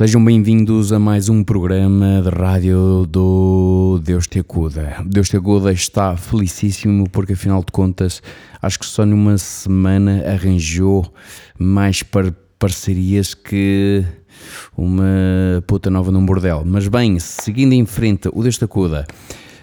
Sejam bem-vindos a mais um programa de rádio do Deus Te Acuda. Deus Te Acuda está felicíssimo porque, afinal de contas, acho que só numa semana arranjou mais par parcerias que uma puta nova num bordel. Mas bem, seguindo em frente, o Deus Te Acuda.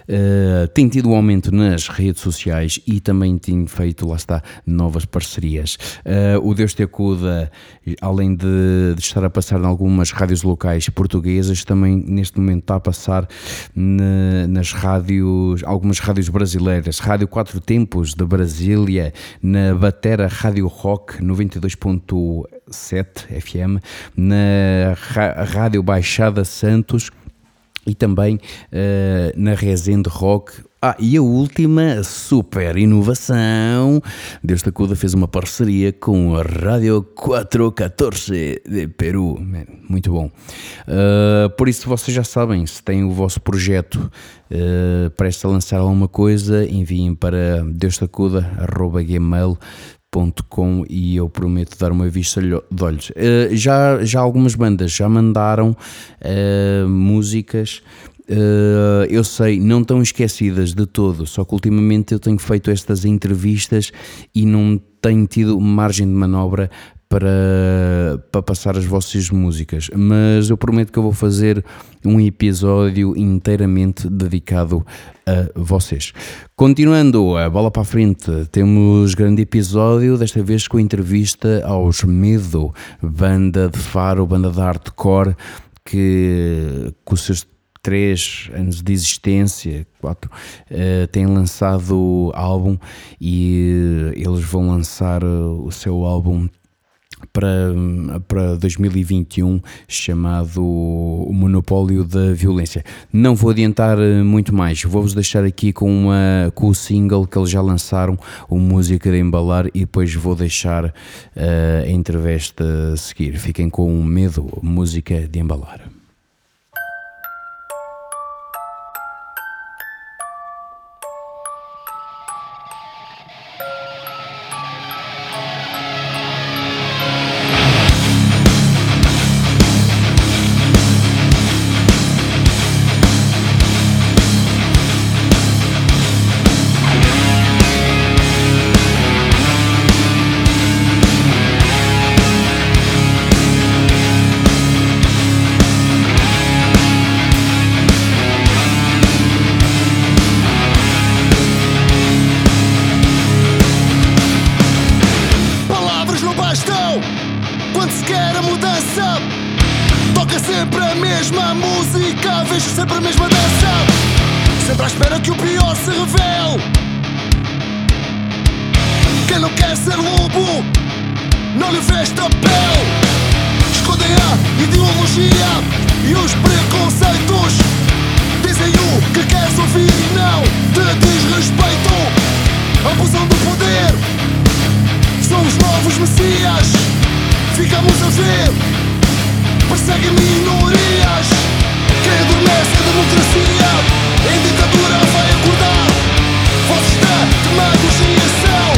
Uh, tem tido um aumento nas redes sociais e também tem feito, lá está, novas parcerias. Uh, o Deus Te Acuda, além de, de, estar a passar em algumas rádios locais portuguesas, também neste momento está a passar na, nas rádios, algumas rádios brasileiras. Rádio Quatro Tempos de Brasília, na Batera Rádio Rock 92.7 FM, na Rádio Baixada Santos e também uh, na Resende Rock. Ah, e a última super inovação, Deus da Cuda fez uma parceria com a Rádio 414 de Peru. Muito bom. Uh, por isso, vocês já sabem, se têm o vosso projeto uh, prestes a lançar alguma coisa, enviem para deusdacuda.gmail.com Com e eu prometo dar uma vista de olhos. Uh, já, já algumas bandas já mandaram uh, músicas, uh, eu sei, não tão esquecidas de todo, só que ultimamente eu tenho feito estas entrevistas e não tenho tido margem de manobra para, para passar as vossas músicas, mas eu prometo que eu vou fazer um episódio inteiramente dedicado a vocês. Continuando a bola para a frente, temos grande episódio, desta vez com entrevista aos Medo, banda de faro, banda de hardcore, que com os seus três anos de existência, quatro, uh, têm lançado álbum e eles vão lançar o seu álbum para, para 2021 chamado O Monopólio da Violência. Não vou adiantar eh, muito mais, vou-vos deixar aqui com, uma, com o single que eles já lançaram, o Música de Embalar, e depois vou deixar uh, a entrevista a seguir. Fiquem com medo, Música de Embalar. ser lobo, não lhe veste a pele Escondem a ideologia e os preconceitos. Dizem o que queres ouvir e não te diz respeito. Abusam do poder, são os novos messias. Ficamos a ver, perseguem minorias. Quem adormece a democracia, em ditadura vai acordar. Vozes da demagogia são.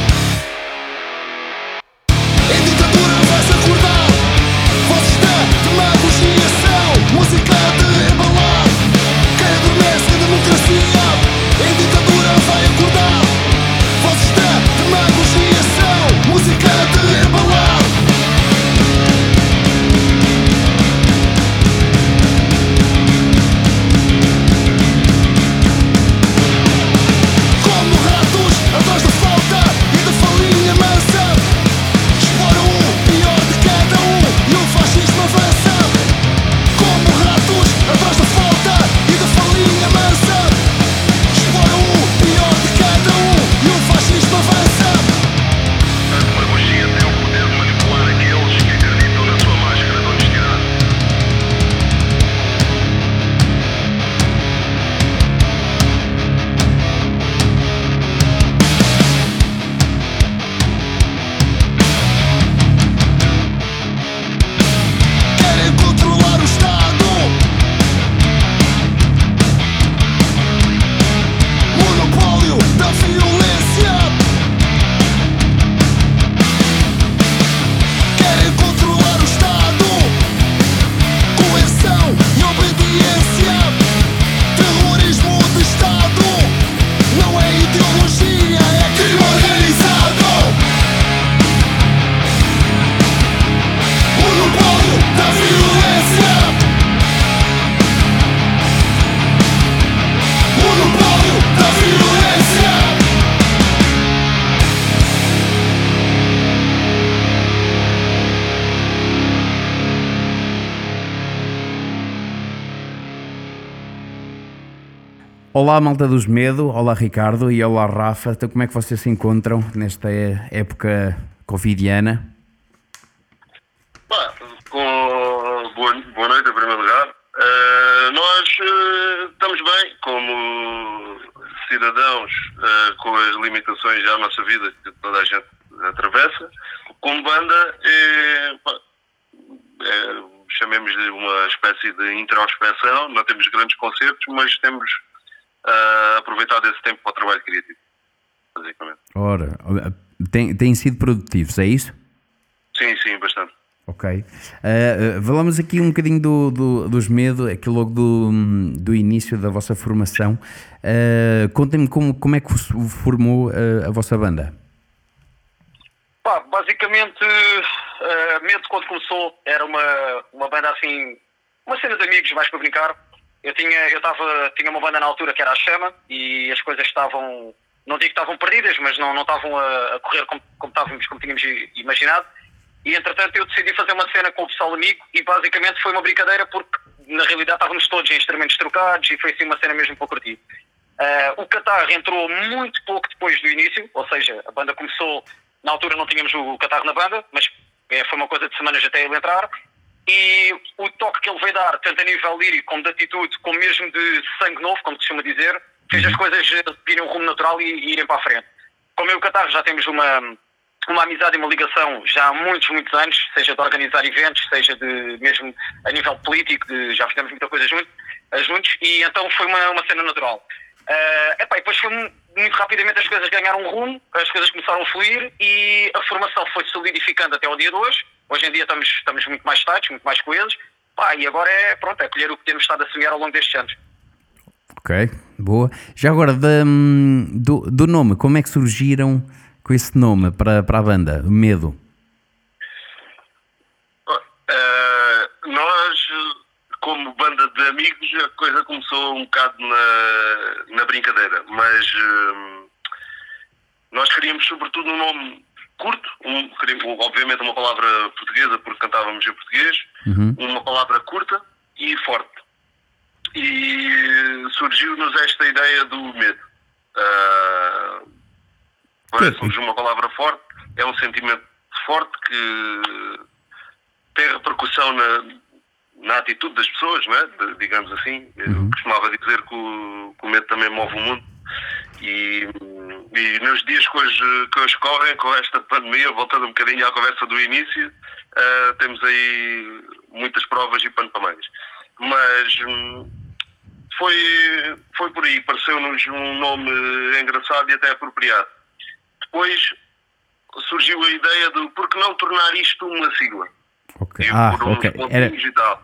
Olá, malta dos Medo, olá Ricardo e olá Rafa. Então, como é que vocês se encontram nesta época covidiana? Boa, noite, em primeiro lugar. Uh, nós uh, estamos bem, como cidadãos, uh, com as limitações à nossa vida que toda a gente atravessa. Como banda, é, é, chamemos-lhe uma espécie de introspecção. Não temos grandes concertos, mas temos uh, aproveitado esse tempo para o trabalho criativo, basicamente. Ora, tem, têm sido produtivos, é isso? Sim, sim, bastante. Ok. Uh, falamos aqui um bocadinho do, do, dos medos, aqui logo do, do início da vossa formação. Uh, Contem-me como, como é que formou uh, a vossa banda. Pá, basicamente, uh, Medo quando começou era uma, uma banda assim, uma cena de amigos mais para brincar. Eu tinha, eu tava, tinha uma banda na altura que era a Chama e as coisas estavam, não digo que estavam perdidas, mas não, não estavam a, a correr como, como, estávamos, como tínhamos imaginado. E entretanto eu decidi fazer uma cena com o pessoal amigo e basicamente foi uma brincadeira porque na realidade estávamos todos em instrumentos trocados e foi assim uma cena mesmo para curtir. Uh, o Qatar entrou muito pouco depois do início, ou seja, a banda começou na altura não tínhamos o catarro na banda, mas é, foi uma coisa de semanas até ele entrar. E o toque que ele veio dar, tanto a nível lírico como de atitude, como mesmo de sangue novo, como se costuma dizer, fez as coisas seguirem um rumo natural e, e irem para a frente. Como eu e o Catarro já temos uma, uma amizade e uma ligação já há muitos, muitos anos, seja de organizar eventos, seja de mesmo a nível político, de, já fizemos muita coisa juntos, juntos e então foi uma, uma cena natural. Uh, epá, e depois foi muito rapidamente as coisas ganharam um rumo, as coisas começaram a fluir e a formação foi solidificando até ao dia de hoje. Hoje em dia estamos, estamos muito mais estados, muito mais coesos. Pá, e agora é, pronto, é colher o que temos estado a semear ao longo destes anos. Ok, boa. Já agora, hum, do, do nome, como é que surgiram com esse nome para, para a banda? Medo? Uh, nós como banda de amigos, a coisa começou um bocado na, na brincadeira, mas uh, nós queríamos sobretudo um nome curto, um, obviamente uma palavra portuguesa, porque cantávamos em português, uhum. uma palavra curta e forte. E surgiu-nos esta ideia do medo. Uh, Parece-nos uma palavra forte, é um sentimento forte que tem repercussão na, na atitude das pessoas, não é? De, digamos assim. Uhum. Eu costumava dizer que o, que o, medo também move o mundo. E, e nos dias que hoje, que hoje correm, com esta pandemia, voltando um bocadinho à conversa do início, uh, temos aí muitas provas e pano para mais. Mas hum, foi, foi por aí, pareceu-nos um nome engraçado e até apropriado. Depois surgiu a ideia de por que não tornar isto uma sigla? Ok, ah, ok. Era,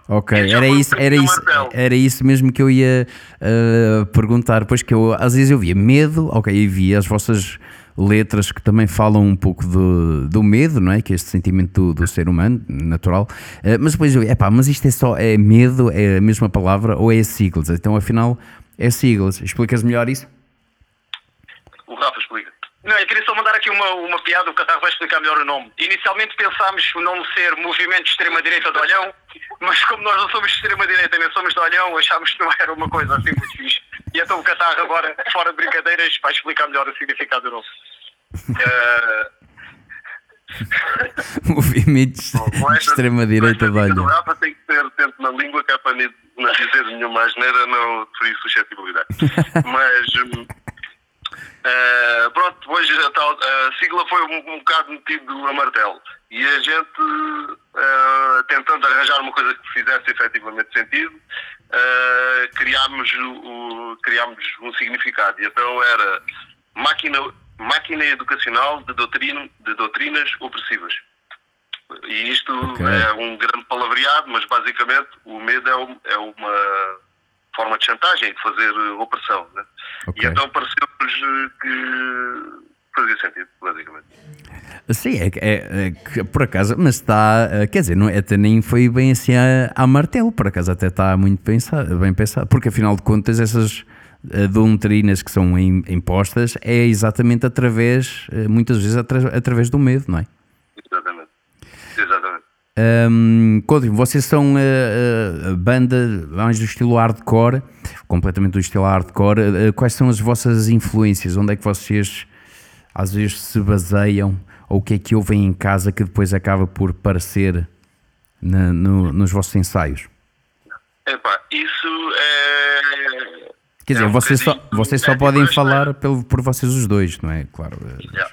ok, era isso, era, isso, era isso mesmo que eu ia uh, perguntar. Pois que eu, às vezes eu via medo, ok, e via as vossas letras que também falam um pouco do, do medo, não é? Que é este sentimento do, do ser humano, natural. Uh, mas depois eu, epá, mas isto é só, é medo, é a mesma palavra ou é siglas? Então afinal é siglas. Explicas melhor isso? O Rafa explica. Não, eu queria só mandar aqui uma, uma piada, o Catarro vai explicar melhor o nome. Inicialmente pensámos o nome ser Movimento de Extrema-Direita de Olhão, mas como nós não somos de extrema-direita nem somos de Olhão, achámos que não era uma coisa assim muito fixe. E então o Catarro agora, fora de brincadeiras, vai explicar melhor o significado do nome. Uh... Movimento de extrema-direita de Olhão. O tem que ter tempo na língua que é para não dizer nenhuma asneira, não ferir suscetibilidade. mas... Uh, pronto, depois a, tal, a sigla foi um, um bocado metido a martelo e a gente, uh, tentando arranjar uma coisa que fizesse efetivamente sentido, uh, criámos, o, criámos um significado. E então era máquina, máquina educacional de, doutrina, de doutrinas opressivas. E isto okay. é um grande palavreado, mas basicamente o medo é, é uma forma de chantagem, de fazer opressão. Né? Okay. E então pareceu-nos que fazia sentido, basicamente. Sim, é, é, é, por acaso, mas está, eh, quer dizer, não, até nem foi bem assim a, a martelo, por acaso até está muito pensado, bem pensado, porque afinal de contas essas eh, doutrinas que são impostas é exatamente através, eh, muitas vezes atra, através do medo, não é? Um, Coutinho, vocês são a, a banda mais do estilo hardcore, completamente do estilo hardcore. Uh, quais são as vossas influências? Onde é que vocês às vezes se baseiam? Ou o que é que ouvem em casa que depois acaba por parecer na- no- nos vossos ensaios? Epá, isso é. Quer dizer, é um vocês só, vocês só é podem esta- falar pelo, por vocês os dois, não é? Claro. yeah.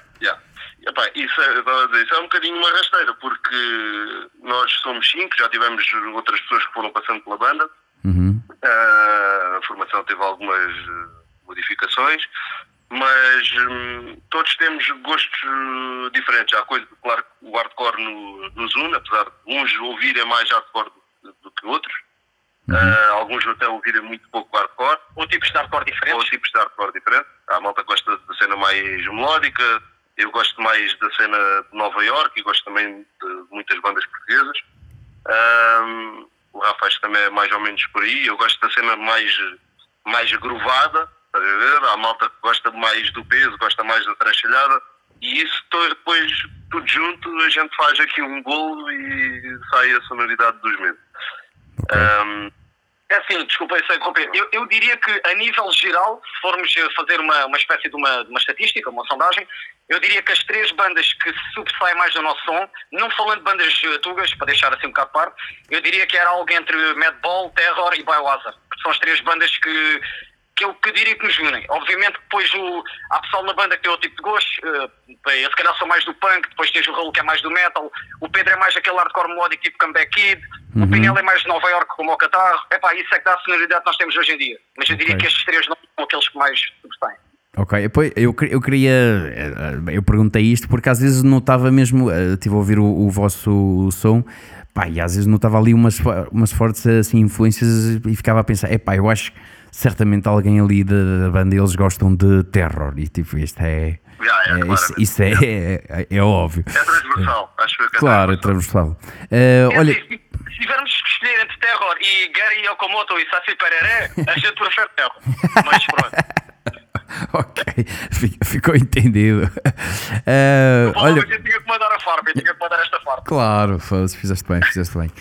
Epá, isso, é, dizer, isso é um bocadinho uma rasteira, porque nós somos cinco, já tivemos outras pessoas que foram passando pela banda. Uhum. Ah, a formação teve algumas eh, modificações, mas hum, todos temos gostos eh, diferentes. Há coisa, claro, que o hardcore no- nos une, apesar de uns ouvirem mais hardcore do, do que outros. Ah, alguns até ouvirem muito pouco hardcore Ou tipos de hardcore ou diferentes. tipos de hardcore diferente. A malta gosta da cena mais melódica, eu gosto mais da cena de Nova York e gosto também de muitas bandas portuguesas. Ahm, o Rafa também é mais ou menos por aí. Eu gosto da cena mais, mais grovada, estás a ver? Há malta que gosta mais do peso, gosta mais da trachalhada. E isso depois, tudo junto, a gente faz aqui um golo e sai a sonoridade dos meses. Ahm, É assim, desculpa se interromper. Eu, eu diria que, a nível geral, se formos eh, fazer uma, uma espécie de uma, de uma estatística, uma sondagem, eu diria que as três bandas que se sobressaem mais do nosso som, não falando de bandas eh, tugas, para deixar assim um bocado parte, eu diria que era algo entre Madball, Terror e Biohazard, que são as três bandas que, que eu que diria que nos unem. Obviamente que depois o, há pessoal na banda que tem outro tipo de gosto, eh, bem, eu se calhar sou mais do punk, depois tens o Raul que é mais do metal, o Pedro é mais aquele hardcore melódico tipo Comeback Kid, o Pinel é mais de Nova York como o Catarro. Epá, isso é que dá a sonoridade que nós temos hoje em dia. Mas eu diria Ok. que estes três não são aqueles que mais sobressaem. Ok, eu, eu queria. eh, Eu perguntei isto porque às vezes notava mesmo. eh, Estive a ouvir o, o vosso som. Pá, e às vezes notava ali umas, umas fortes assim, influências e ficava a pensar: epá, eu acho que certamente alguém ali da, da banda eles gostam de terror. E tipo, isto é. Já, é, é, isso, isso é, é, é óbvio. É transversal, acho que é Claro, é transversal. Eh, É olha, assim, se se tivermos que escolher entre Terror e Gary Yokomoto e Safi Pereré, a gente prefere Terror. Mas pronto. ok, fi- ficou entendido. Eh, Olha, olha, eu tinha que mandar a farpa, eu tinha que mandar esta farpa. claro, fizeste bem, fizeste bem.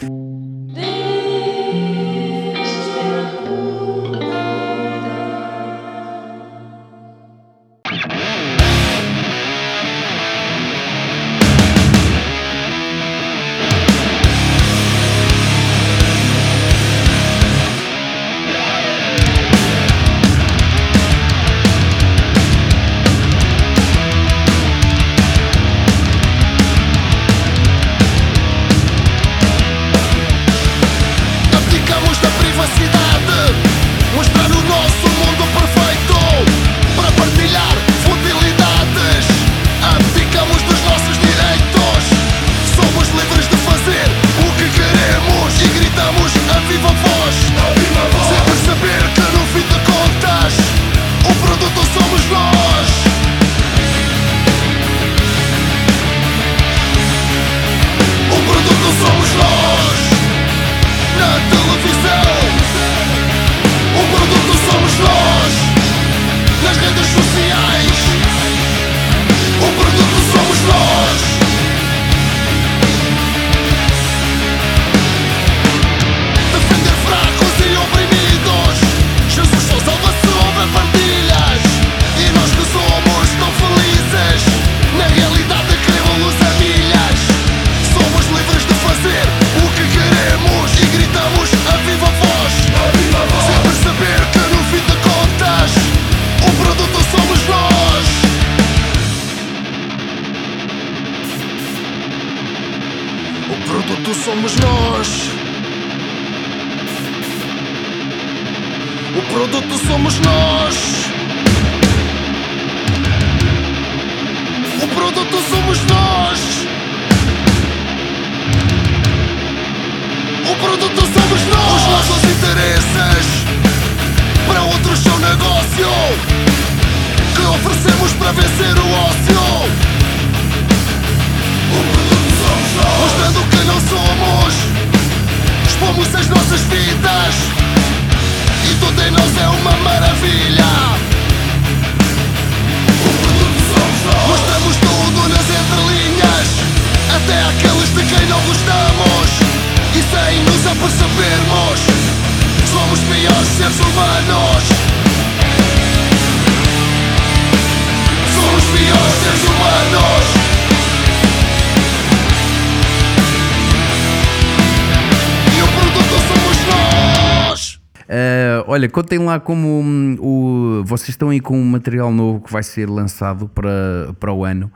Contem lá como hum, o, vocês estão aí com um material novo que vai ser lançado para, para o ano.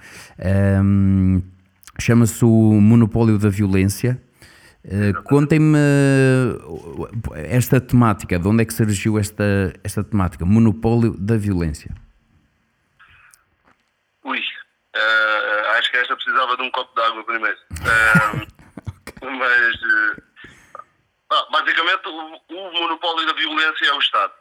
Hum, Chama-se o Monopólio da Violência. Uh, Contem-me uh, esta temática, de onde é que surgiu esta, esta temática? Monopólio da Violência. Ui, eh, acho que esta precisava de um copo de água primeiro. Eh, Mas, eh, ah, basicamente, o, o monopólio da violência é o Estado.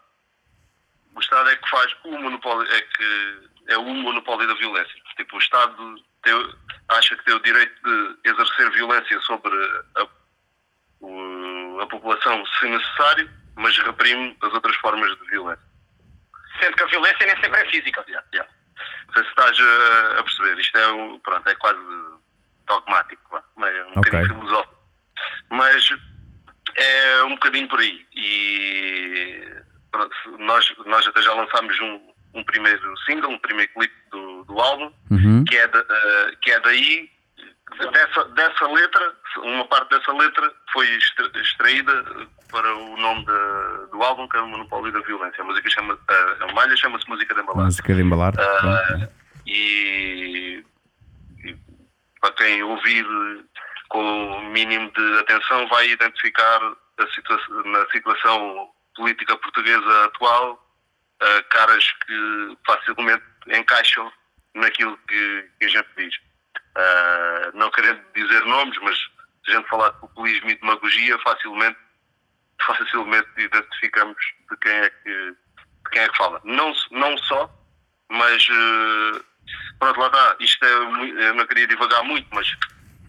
O Estado é que faz o monopólio, é que é o monopólio da violência. Tipo, o Estado tem- acha que tem o direito de exercer violência sobre a, o- a população se necessário, mas reprime as outras formas de violência. Sendo que a violência nem sempre é física. Yeah, yeah. Não sei se estás a, a perceber. Isto é, um, pronto, é quase dogmático, é um Ok. bocadinho filosófico. Mas é um bocadinho por aí. E nós, nós até já lançámos um, um primeiro single, um primeiro clipe do, do álbum, Uhum. que, é da- eh, que é daí, dessa, dessa letra, uma parte dessa letra foi extra- extraída para o nome da- do álbum, que é o Monopólio da Violência. A música chama, a, a malha chama-se Música de Embalar. Música de embalar. Pronto. e, e para quem ouvir com o mínimo de atenção vai identificar situa- na situação política portuguesa atual ah, caras que facilmente encaixam naquilo que, que a gente diz. Ah, não querendo dizer nomes, mas se a gente falar de populismo e demagogia, facilmente, facilmente identificamos de quem é que, de quem é que fala. Não, não só, mas eh, pronto, lá está. Isto é, eu não queria divagar muito, mas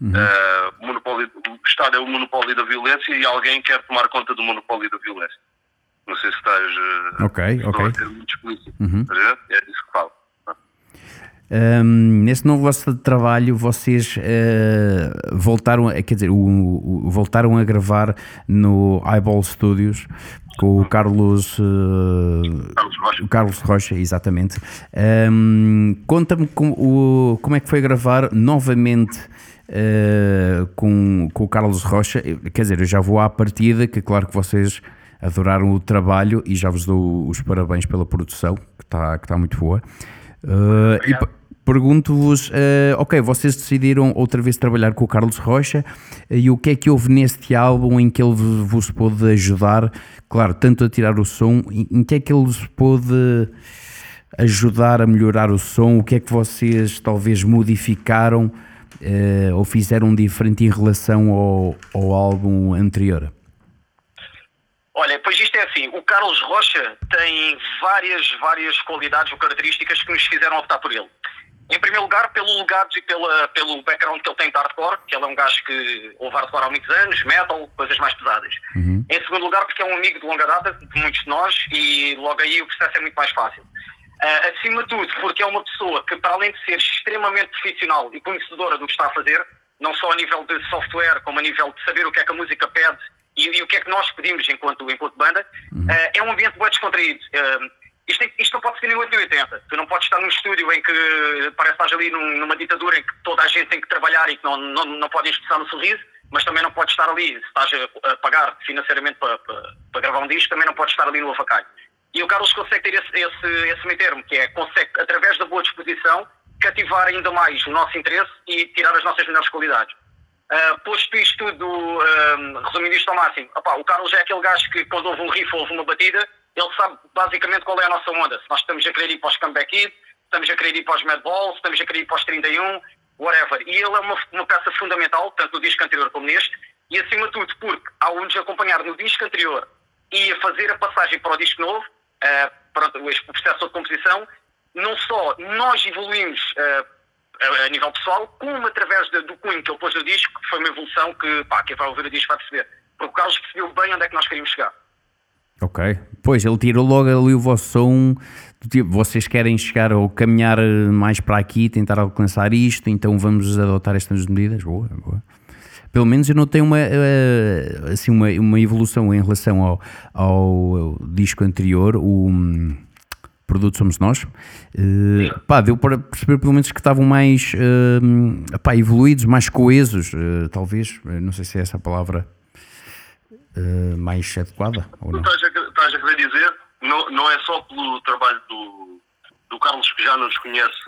eh, o, monopólio, o Estado é o monopólio da violência e alguém quer tomar conta do monopólio da violência. Não sei se estás eh, Ok, ok. a ser muito explícito. Ver? É disso que falo. Hum, nesse novo vosso trabalho, vocês eh, voltaram, a, quer dizer, o, o- voltaram a gravar no Eyeball Studios com o Carlos, eh, Carlos Rocha. o Carlos Rocha, exatamente. Hum, Conta-me com, como é que foi gravar novamente eh, com, com o Carlos Rocha. Quer dizer, eu já vou à partida, que claro que vocês adoraram o trabalho e já vos dou os parabéns pela produção, que está que tá muito boa. Eh, e pergunto-vos, eh, ok, vocês decidiram outra vez trabalhar com o Carlos Rocha e o que é que houve neste álbum em que ele vos pôde ajudar, claro, tanto a tirar o som, em em que é que ele vos pôde ajudar a melhorar o som, o que é que vocês talvez modificaram eh, ou fizeram diferente em relação ao, ao álbum anterior? Olha, pois isto é assim, o Carlos Rocha tem várias, várias qualidades ou características que nos fizeram optar por ele. Em primeiro lugar, pelo legado e pela, pelo background que ele tem de hardcore, que ele é um gajo que ouve hardcore há muitos anos, metal, coisas mais pesadas. Em segundo lugar, porque é um amigo de longa data, de muitos de nós, e logo aí o processo é muito mais fácil. Ah, acima de tudo, porque é uma pessoa que, para além de ser extremamente profissional e conhecedora do que está a fazer, não só a nível de software, como a nível de saber o que é que a música pede e, e o que é que nós pedimos enquanto, enquanto banda, ah, é um ambiente bem descontraído. Ah, isto, é- isto não pode ser nem 880. Tu não podes estar num estúdio em que parece que estás ali num- numa ditadura em que toda a gente tem que trabalhar e que não, não, não podem expressar no sorriso, mas também não podes estar ali, se estás a, a pagar financeiramente para, para, para gravar um disco, também não podes estar ali no avacalho. E o Carlos consegue ter esse, esse, esse meio termo, que é consegue, através da boa disposição, cativar ainda mais o nosso interesse e tirar as nossas melhores qualidades. Uh, posto isto tudo, um, resumindo isto ao máximo, o Carlos é aquele gajo que quando houve um riff ou uma batida, ele sabe basicamente qual é a nossa onda. Se nós estamos a querer ir para os Comeback Kid, estamos a querer ir para os Madballs, estamos a querer ir para os 31, whatever. E ele é uma, uma peça fundamental, tanto no disco anterior como neste, e acima de tudo porque ao nos acompanhar no disco anterior e a fazer a passagem para o disco novo, uh, pronto, este processo de composição, não só nós evoluímos uh, a, a nível pessoal, como através de- do cunho que ele pôs no disco, que foi uma evolução que, pá, quem vai ouvir o disco vai perceber. Porque o Carlos percebeu bem onde é que nós queríamos chegar. Ok. Pois, ele tirou logo ali o vosso som. Tipo, vocês querem chegar ou caminhar eh, mais para aqui, tentar alcançar isto, então vamos adotar estas medidas. Boa, boa. Pelo menos eu notei uma, eh, assim, uma, uma evolução em relação ao, ao disco anterior, o hum, Produto Somos Nós. Eh, pá, deu para perceber pelo menos que estavam mais eh, pá, evoluídos, mais coesos, eh, talvez. Não sei se é essa a palavra eh, mais adequada ou não. estás a, estás a querer dizer, não, não é só pelo trabalho do, do Carlos que já nos conhece,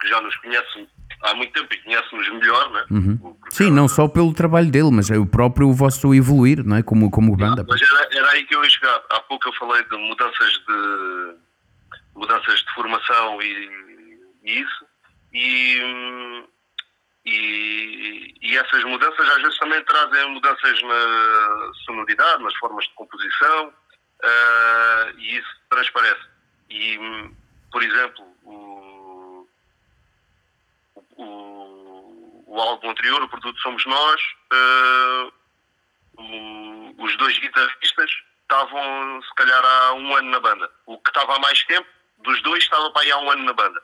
que já nos conhece há muito tempo e conhece-nos melhor, né? Porque- Sim, não só pelo trabalho dele, mas é o próprio vosso evoluir, não é? Como, como banda. Mas era, era aí que eu ia chegar. Há pouco eu falei de mudanças de mudanças de formação e, e isso. E, e, e essas mudanças às vezes também trazem mudanças na sonoridade, nas formas de composição, ah, e isso transparece. E, por exemplo, o, o, álbum anterior, o produto Somos Nós, o- os dois guitarristas estavam se calhar há um ano na banda. O que estava há mais tempo, dos dois, estava para aí há um ano na banda.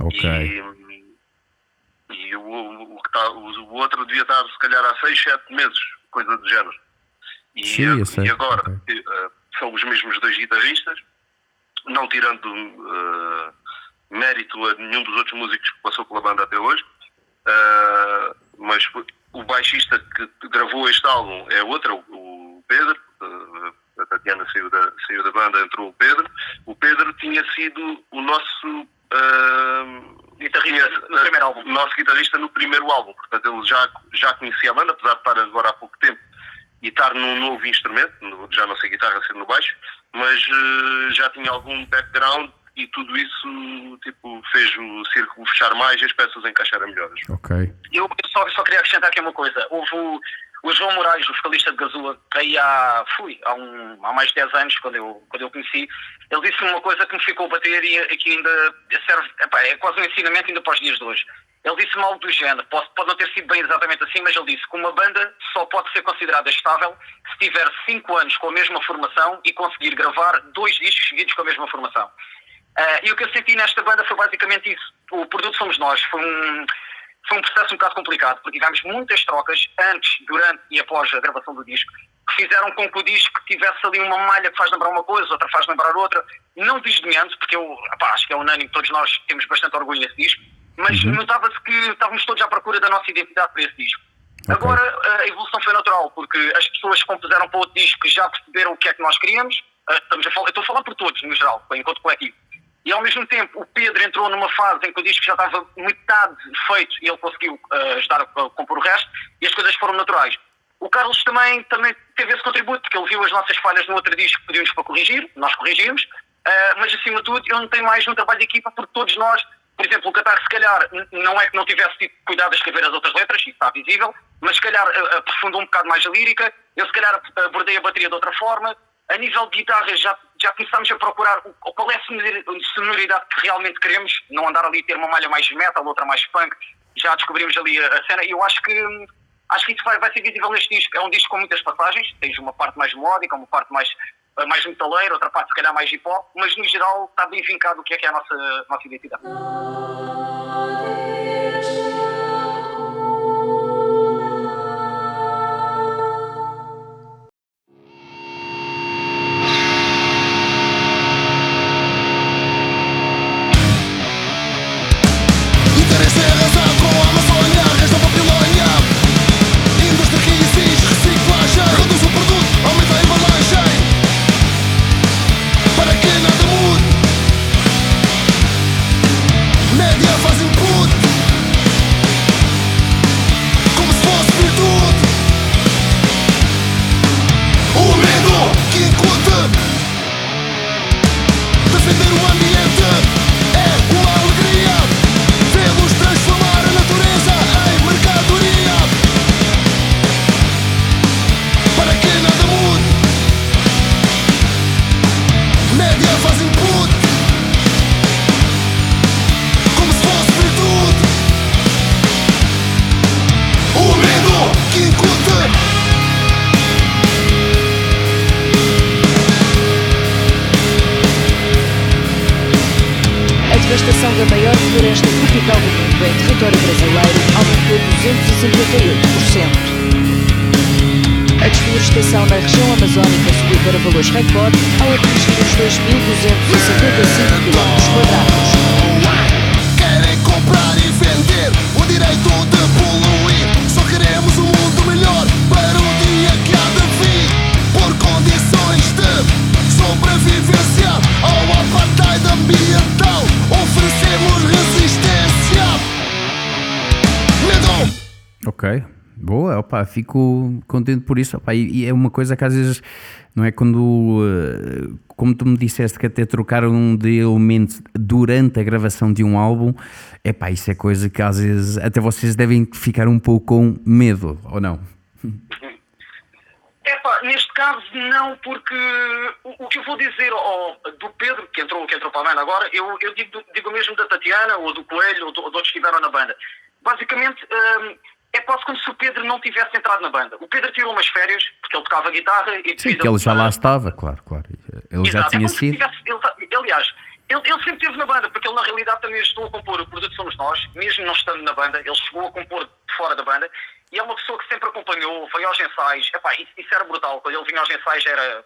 Ok. E, e o, o, que tá, o, outro devia estar se calhar há 6, 7 meses, coisa do género. E, Sim, e agora ok. eh, são os mesmos dois guitarristas, não tirando eh, mérito a nenhum dos outros músicos que passou pela banda até hoje. Eh, mas o baixista que gravou este álbum é outro, o Pedro. eh, a Tatiana saiu da, saiu da banda, entrou o Pedro. O Pedro tinha sido o nosso eh, Guitarrista no primeiro álbum. nosso guitarrista no primeiro álbum. Portanto, ele já, já conhecia a banda, apesar de estar agora há pouco tempo e estar num novo instrumento, já não sei guitarra, ser no baixo, mas eh, já tinha algum background e tudo isso tipo, fez o círculo fechar mais e as peças encaixarem melhores. Ok. Eu, só, só queria acrescentar aqui uma coisa. Houve o, o João Moraes, o vocalista de Gazua, que aí há, fui, há, um, há mais de 10 anos, quando eu, quando eu conheci, ele disse-me uma coisa que me ficou a bater e, e que ainda serve, epá, é quase um ensinamento ainda para os dias de hoje. Ele disse-me algo do género, pode, pode não ter sido bem exatamente assim, mas ele disse que uma banda só pode ser considerada estável se tiver 5 anos com a mesma formação e conseguir gravar dois discos seguidos com a mesma formação. Ah, e o que eu senti nesta banda foi basicamente isso. O produto somos nós. Foi um, foi um processo um bocado complicado, porque tivemos muitas trocas antes, durante e após a gravação do disco, que fizeram com que o disco tivesse ali uma malha que faz lembrar uma coisa, outra faz lembrar outra. Não desdenhando, porque eu epá, acho que é unânime, todos nós temos bastante orgulho nesse disco, mas notava-se que estávamos todos à procura da nossa identidade para esse disco. Ok. Agora a evolução foi natural, porque as pessoas que compuseram para o outro disco já perceberam o que é que nós queríamos. Ah, Estamos a falar, eu estou a falar por todos, no geral, enquanto coletivo. E ao mesmo tempo, o Pedro entrou numa fase em que o disco já estava metade feito e ele conseguiu ah, ajudar a, a compor o resto e as coisas foram naturais. O Carlos também, também teve esse contributo, porque ele viu as nossas falhas no outro disco, pediu-nos para corrigir, nós corrigimos, ah, mas acima de tudo, eu não tenho mais um trabalho de equipa, porque todos nós, por exemplo, o Qatar, se calhar, não é que não tivesse tido cuidado de escrever as outras letras, isso está visível, mas se calhar aprofundou um bocado mais a lírica, eu se calhar abordei a bateria de outra forma, a nível de guitarra já, já começámos a procurar o, qual é a sonori- sonoridade que realmente queremos, não andar ali a ter uma malha mais metal, outra mais punk, já descobrimos ali a, a cena e eu acho que acho que isso vai, vai ser visível neste disco. É um disco com muitas passagens, tens uma parte mais melódica, uma parte mais, mais metaleira, outra parte se calhar mais hip hop, mas no geral está bem vincado o que é que é a nossa, nossa identidade. Do mundo em território brasileiro aumentou 258%. A desflorestação na região amazónica subiu para valores recorde ao atingir os 2.255 km. Querem Ok, boa, opa, fico contente por isso. Opa, e, e é uma coisa que às vezes, não é quando, eh, como tu me disseste que até trocaram de elemento durante a gravação de um álbum, é pá, isso é coisa que às vezes até vocês devem ficar um pouco com medo, ou não? Epá, neste caso não, porque o, o que eu vou dizer ao, do Pedro, que entrou, que entrou para a banda agora, eu, eu digo, digo mesmo da Tatiana, ou do Coelho, ou, do, ou de outros que estiveram na banda. Basicamente, hum, é quase como se o Pedro não tivesse entrado na banda. O Pedro tirou umas férias, porque ele tocava guitarra e Sim, que ele já lá estava, claro, claro. Ele já Exato, é tinha se sido. tivesse- ele tá- aliás, ele, ele sempre esteve na banda, porque ele na realidade também ajudou a compor o produto Somos Nós, mesmo não estando na banda, ele chegou a compor de fora da banda, e é uma pessoa que sempre acompanhou, veio aos ensaios, epá, isso, isso era brutal, quando ele vinha aos ensaios era,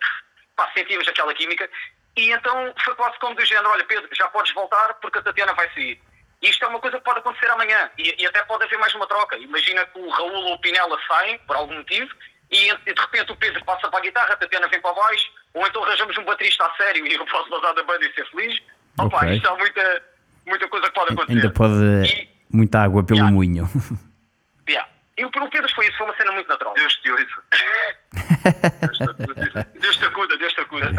pá, sentíamos aquela química, e então foi quase como do género, olha Pedro, já podes voltar porque a Tatiana vai sair. E isto é uma coisa que pode acontecer amanhã, e, e até pode haver mais uma troca. Imagina que o Raul ou o Pinela saem, por algum motivo, e, e de repente o Pedro passa para a guitarra, a Tatiana vem para baixo, ou então arranjamos um baterista a sério e eu posso vazar da banda e ser feliz. Opa, Ok. isto há muita, muita coisa que pode acontecer. Ainda pode E, muita água pelo Yeah. moinho. yeah. e o, o Pedro foi isso, foi uma cena muito natural. Deus te ouça. Deus te acuda, Deus te acuda.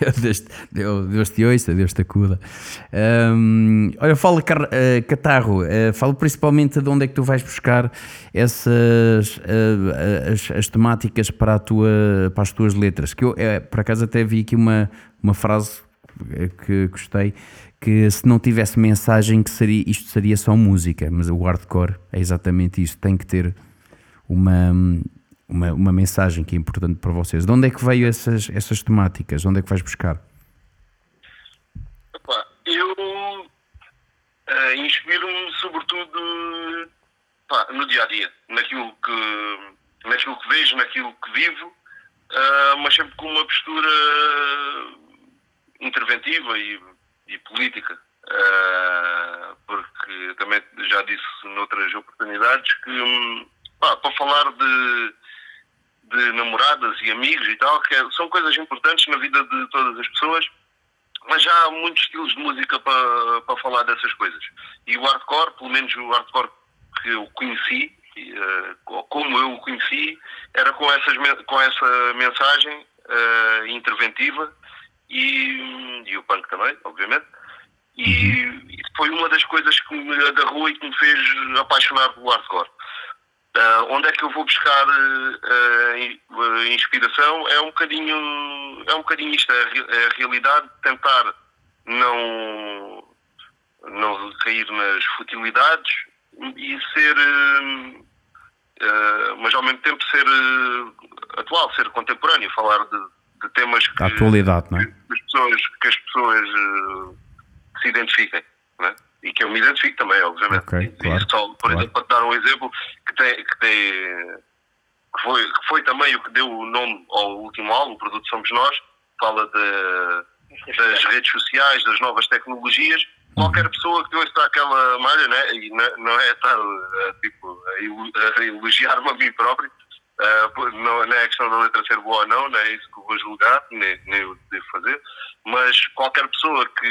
Deus, te ouça, Deus te acuda. Hum, olha, fala eh, Catarro, eh, fala principalmente de onde é que tu vais buscar essas eh, as, as temáticas para, a tua, para as tuas letras. Que eu, eh, por acaso, até vi aqui uma, uma frase que gostei. Que se não tivesse mensagem, que seria, isto seria só música, mas o hardcore é exatamente isso. Tem que ter uma, uma, uma mensagem que é importante para vocês. De onde é que veio essas, essas temáticas? De onde é que vais buscar? Epá, eu eh, inspiro-me sobretudo pá, no dia a dia, naquilo que, naquilo que vejo, naquilo que vivo, eh, mas sempre com uma postura interventiva e, e política. Eh, porque também já disse noutras oportunidades que hum, pá, para falar de, de namoradas e amigos e tal, que é- são coisas importantes na vida de todas as pessoas, mas já há muitos estilos de música para, para falar dessas coisas. E o hardcore, pelo menos o hardcore que eu conheci, eh, co- como eu o conheci, era com, essas, com essa mensagem eh, interventiva e, e o punk também, obviamente. E, e foi uma das coisas que me agarrou e que me fez apaixonar pelo hardcore. Ah, onde é que eu vou buscar eh, inspiração? É um bocadinho, é um bocadinho isto, é a, é realidade, tentar não, não cair nas futilidades e ser, eh, mas ao mesmo tempo ser atual, ser contemporâneo, falar de, de temas que, Da atualidade, não é? que as pessoas, que as pessoas se identifiquem. Não é? E que eu me identifico também, obviamente. Ok, E- e claro, só, por claro. exemplo, para te dar um exemplo, que, tem, que, tem, que, foi, que foi também o que deu o nome ao último álbum, o produto Somos Nós, fala de, das redes sociais, das novas tecnologias. Qualquer pessoa que ouça aquela malha, né? e não, não é estar eh, tipo, a elo- a elogiar-me a mim próprio, eh, não, não é questão da letra ser boa ou não, não é isso que eu vou julgar, nem, nem eu devo fazer, mas qualquer pessoa que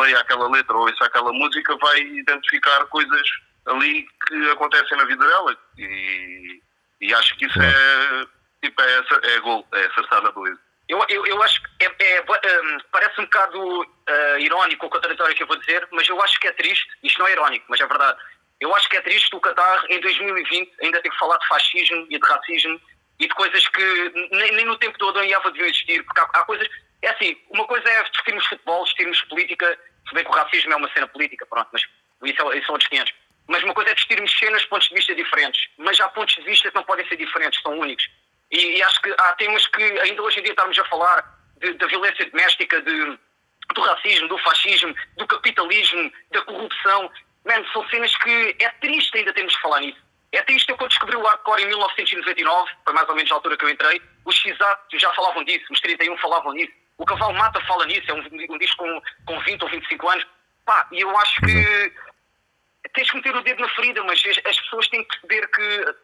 leia aquela letra ou ouça aquela música vai identificar coisas ali que acontecem na vida dela e, e acho que isso é, tipo, é, essa- é gol, é acertar na beleza. Eu, eu, eu acho que é, é, hum, parece um bocado ah, irónico ou contraditório que eu vou dizer, mas eu acho que é triste, isto não é irónico, mas é verdade. Eu acho que é triste o Qatar em 2020 ainda ter que falar de fascismo e de racismo e de coisas que nem, nem no tempo do Adão e Eva deviam existir, porque há, há coisas. É assim, uma coisa é discutirmos futebol, discutirmos política, se bem que o racismo é uma cena política, pronto, mas isso, é, são outros 500. Mas uma coisa é discutirmos cenas de pontos de vista diferentes, mas há pontos de vista que não podem ser diferentes, são únicos. E, e acho que há temas que ainda hoje em dia estamos a falar de- da violência doméstica, de, do racismo, do fascismo, do capitalismo, da corrupção. Mano, são cenas que é triste ainda termos de falar nisso. É triste eu quando descobri o hardcore em 1999, foi mais ou menos a altura que eu entrei, os X-Act já falavam disso, os 31 falavam nisso, o Cavalo Mata fala nisso, é um, um disco com, com 20 ou 25 anos. Pá, e eu acho que tens que meter o dedo na ferida, mas as, as pessoas têm que perceber que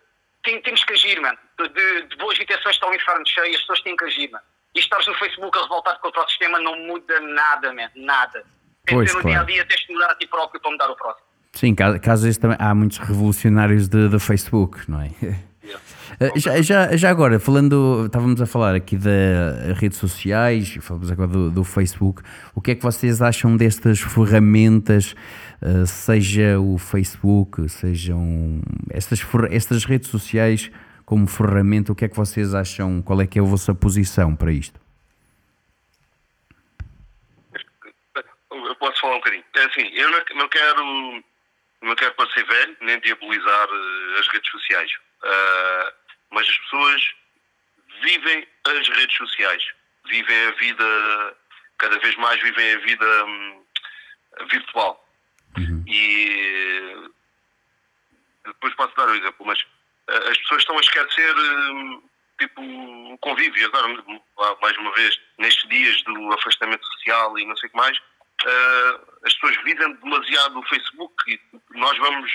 tem- temos que agir, mano. De, de boas intenções está o inferno cheio, as pessoas têm que agir, mano. E estares no Facebook a revoltar contra o sistema não muda nada, man. Nada. Pois, que ser no claro. dia a dia, tens de mudar a ti próprio para mudar o próximo. Sim, ca- caso esse também, há muitos revolucionários de Facebook, não é? Eh, Já, já, já agora, falando, estávamos a falar aqui das redes sociais, falamos agora do, do Facebook, o que é que vocês acham destas ferramentas, eh, seja o Facebook, sejam estas, estas redes sociais como ferramenta, o que é que vocês acham, qual é que é a vossa posição para isto? Eu posso falar um bocadinho. É assim, eu não, não quero não quero parecer velho, nem diabolizar eh, as redes sociais. Ah, mas as pessoas vivem as redes sociais. Vivem a vida, cada vez mais vivem a vida hum, virtual. E depois posso dar um exemplo, mas eh, as pessoas estão a esquecer hum, tipo o convívio. Agora, mais uma vez, nestes dias do afastamento social e não sei o que mais, eh, as pessoas vivem demasiado o Facebook e nós vamos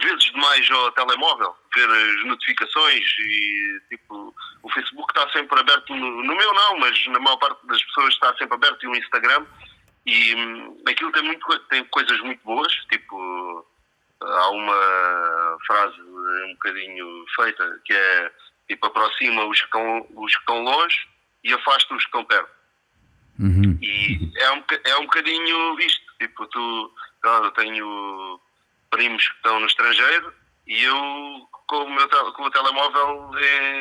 vezes demais ao telemóvel ver as notificações e tipo o Facebook está sempre aberto no, no meu não, mas na maior parte das pessoas está sempre aberto e o Instagram e hum, aquilo tem muito tem coisas muito boas, tipo há uma frase um bocadinho feita que é tipo aproxima os que estão, os que estão longe e afasta os que estão perto. Uhum. E é um, é um bocadinho isto. Tipo, tu, claro, eu tenho primos que estão no estrangeiro e eu, com o meu com o telemóvel, é,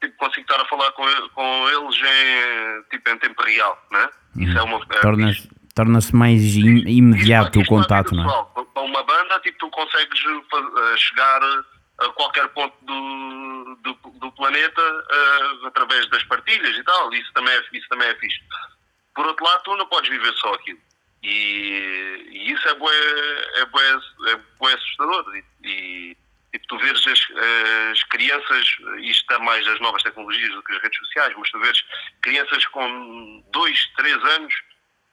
tipo, consigo estar a falar com, com eles em, tipo, em tempo real, né? Isso é uma. é Torna-se mais im- imediato o isto na contato, vida não é? Para uma banda, tipo, tu consegues eh, chegar a qualquer ponto do, do, do planeta eh, através das partilhas e tal. Isso também, é, isso também é fixe. Por outro lado, tu não podes viver só aquilo. E, e isso é bué, é bué, é bué assustador. E, e, tipo, tu veres as, as crianças, isto está mais das novas tecnologias do que as redes sociais, mas tu veres crianças com dois, três anos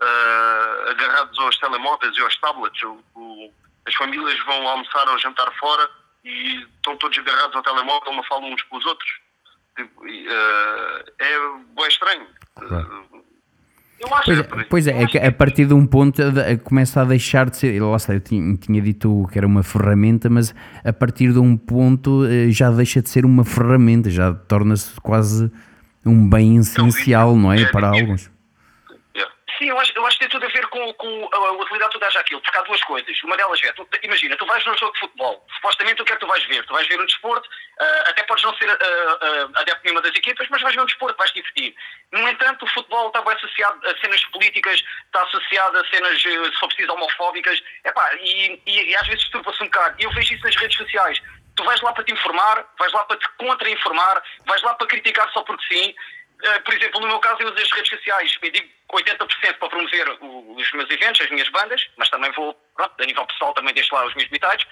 ah, agarrados aos telemóveis e aos tablets. O- o- as famílias vão almoçar ou jantar fora e estão todos agarrados ao telemóvel, não falam uns com os outros. Tipo, e, ah, é bué estranho. Acho Pois que é, pois é, é que a partir de um ponto começa a deixar de ser. Lá está, eu tinha, tinha dito que era uma ferramenta, mas a partir de um ponto eh, já deixa de ser uma ferramenta, já torna-se quase um bem essencial, não é? É, Para é. alguns. Sim, eu acho, eu acho que tem tudo a ver com, com a utilidade que tu dás àquilo, porque há duas coisas. Uma delas é, tu, imagina, tu vais num jogo de futebol, supostamente o que é que tu vais ver? Tu vais ver um desporto, ah, até podes não ser ah, ah, adepto de nenhuma das equipas, mas vais ver um desporto, vais te divertir. No entanto, o futebol está bem associado a cenas políticas, está associado a cenas, eh, se for preciso, homofóbicas, Epá, e, e, e às vezes turba-se um bocado. Eu vejo isso nas redes sociais. Tu vais lá para te informar, vais lá para te contra-informar, vais lá para criticar só porque sim. Uh, por exemplo, no meu caso, eu uso as redes sociais, eu digo 80% para promover os meus eventos, as minhas bandas, mas também vou, pronto, a nível pessoal também deixo lá os meus bitados.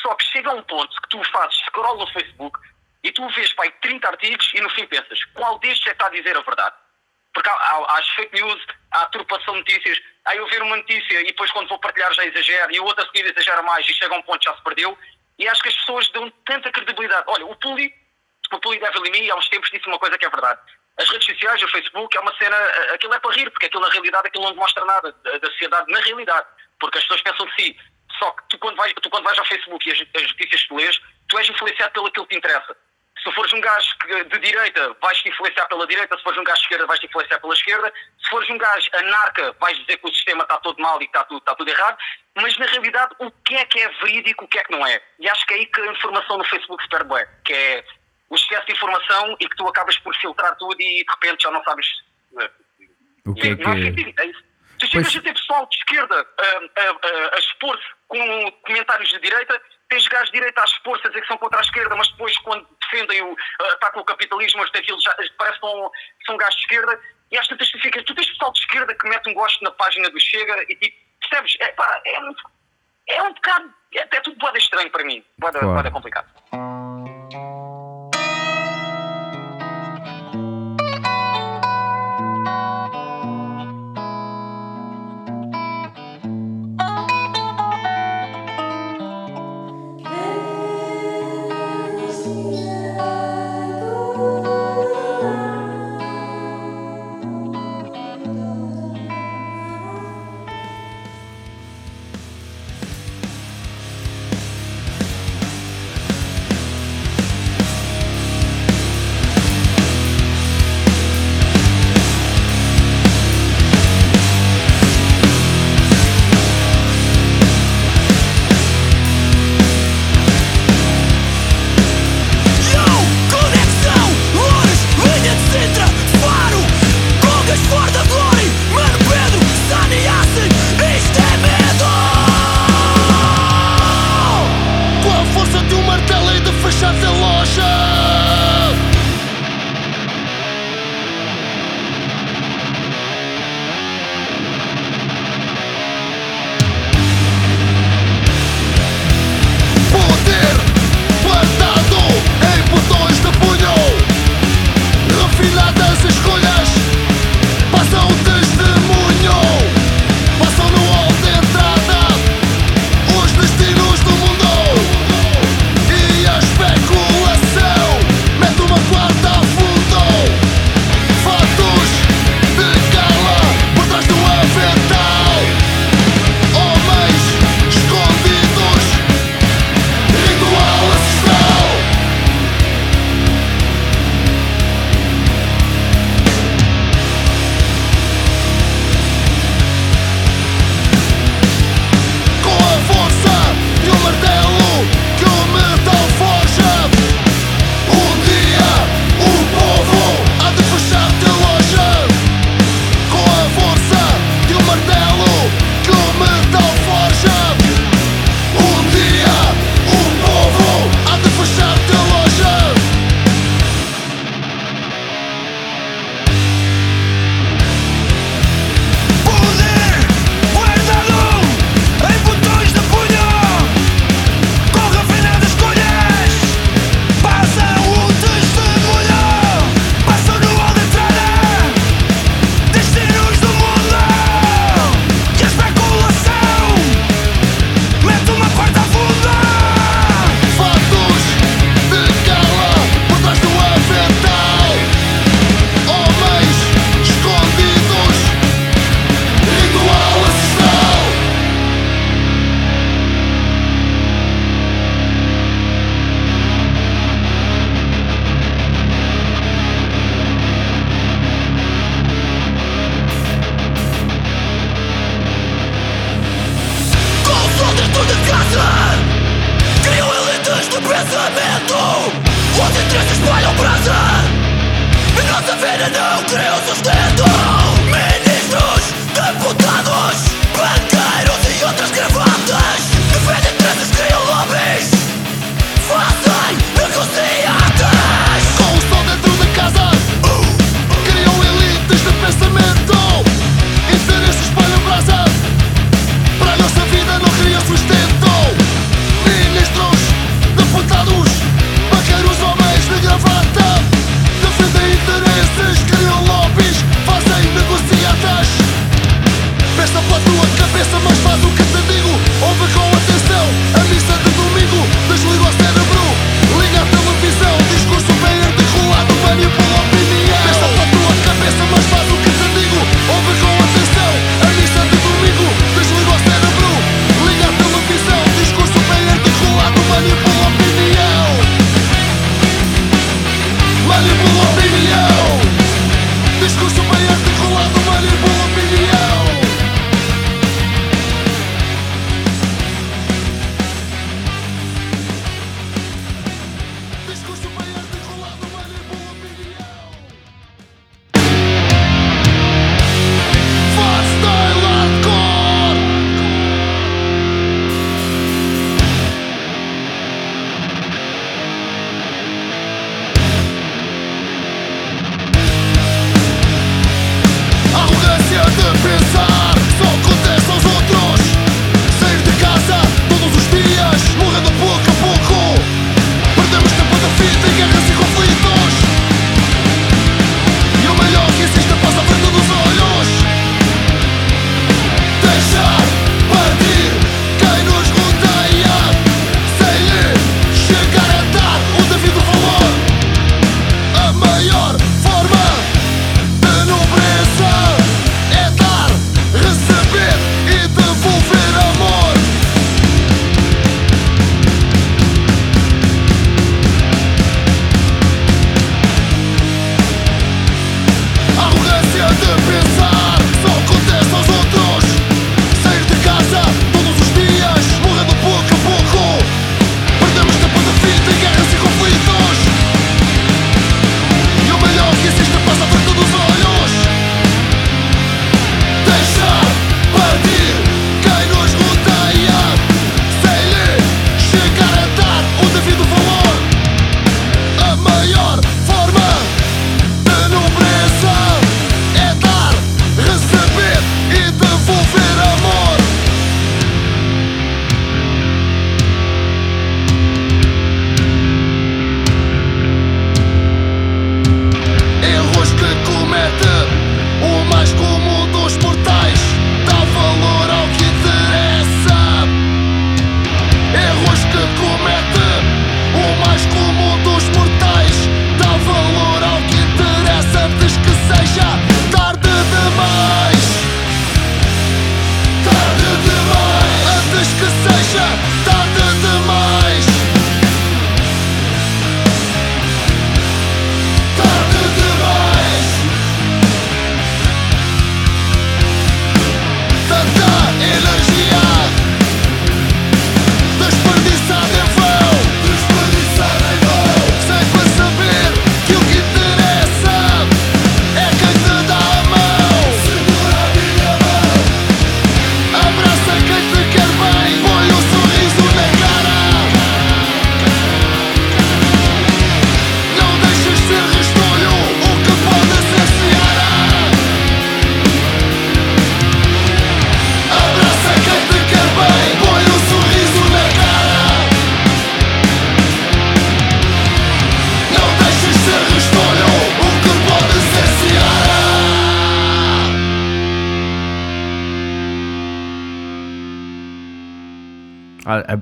Só que chega um ponto que tu fazes scroll no Facebook e tu vês, pai, 30 artigos e no fim pensas, qual destes é que está a dizer a verdade? Porque há, há, há fake news, há turpação de notícias. Aí eu ver uma notícia e depois quando vou partilhar já exagero e o outro a seguir exagera mais e chega a um ponto já se perdeu. E acho que as pessoas dão tanta credibilidade. Olha, o Puli, o Puli Devil em mim há uns tempos disse uma coisa que é verdade. As redes sociais, o Facebook, é uma cena, eh, aquilo é para rir, porque aquilo na realidade aquilo não demonstra nada da, da sociedade na realidade. Porque as pessoas pensam de si. Só que tu quando vais, tu, quando vais ao Facebook e as, as notícias que lês, tu és influenciado pelo que te interessa. Se tu fores um gajo de direita, vais-te influenciar pela direita. Se fores um gajo de esquerda, vais-te influenciar pela esquerda. Se fores um gajo anarca, vais dizer que o sistema está todo mal e que está tudo, está tudo errado. Mas, na realidade, o que é que é verídico, o que é que não é? E acho que é aí que a informação no Facebook se perde bem. Que é o excesso de informação e que tu acabas por filtrar tudo e, de repente, já não sabes... O que é Não há que. sentido, é isso. Tu chegas Pois. a ter pessoal de esquerda a, a, a expor-se com comentários de direita, tens gajos de direita a expor-se a dizer que são contra a esquerda, mas depois quando defendem o ah, atacam o capitalismo, mas daquilo já parece que são, são gajos de esquerda, e às tantas tu ficas, tu tens pessoal de esquerda que mete um gosto na página do Chega e tipo, percebes? É, pá, é, um, é um bocado, é, é tudo boada estranho para mim, boada, Claro. boada complicado.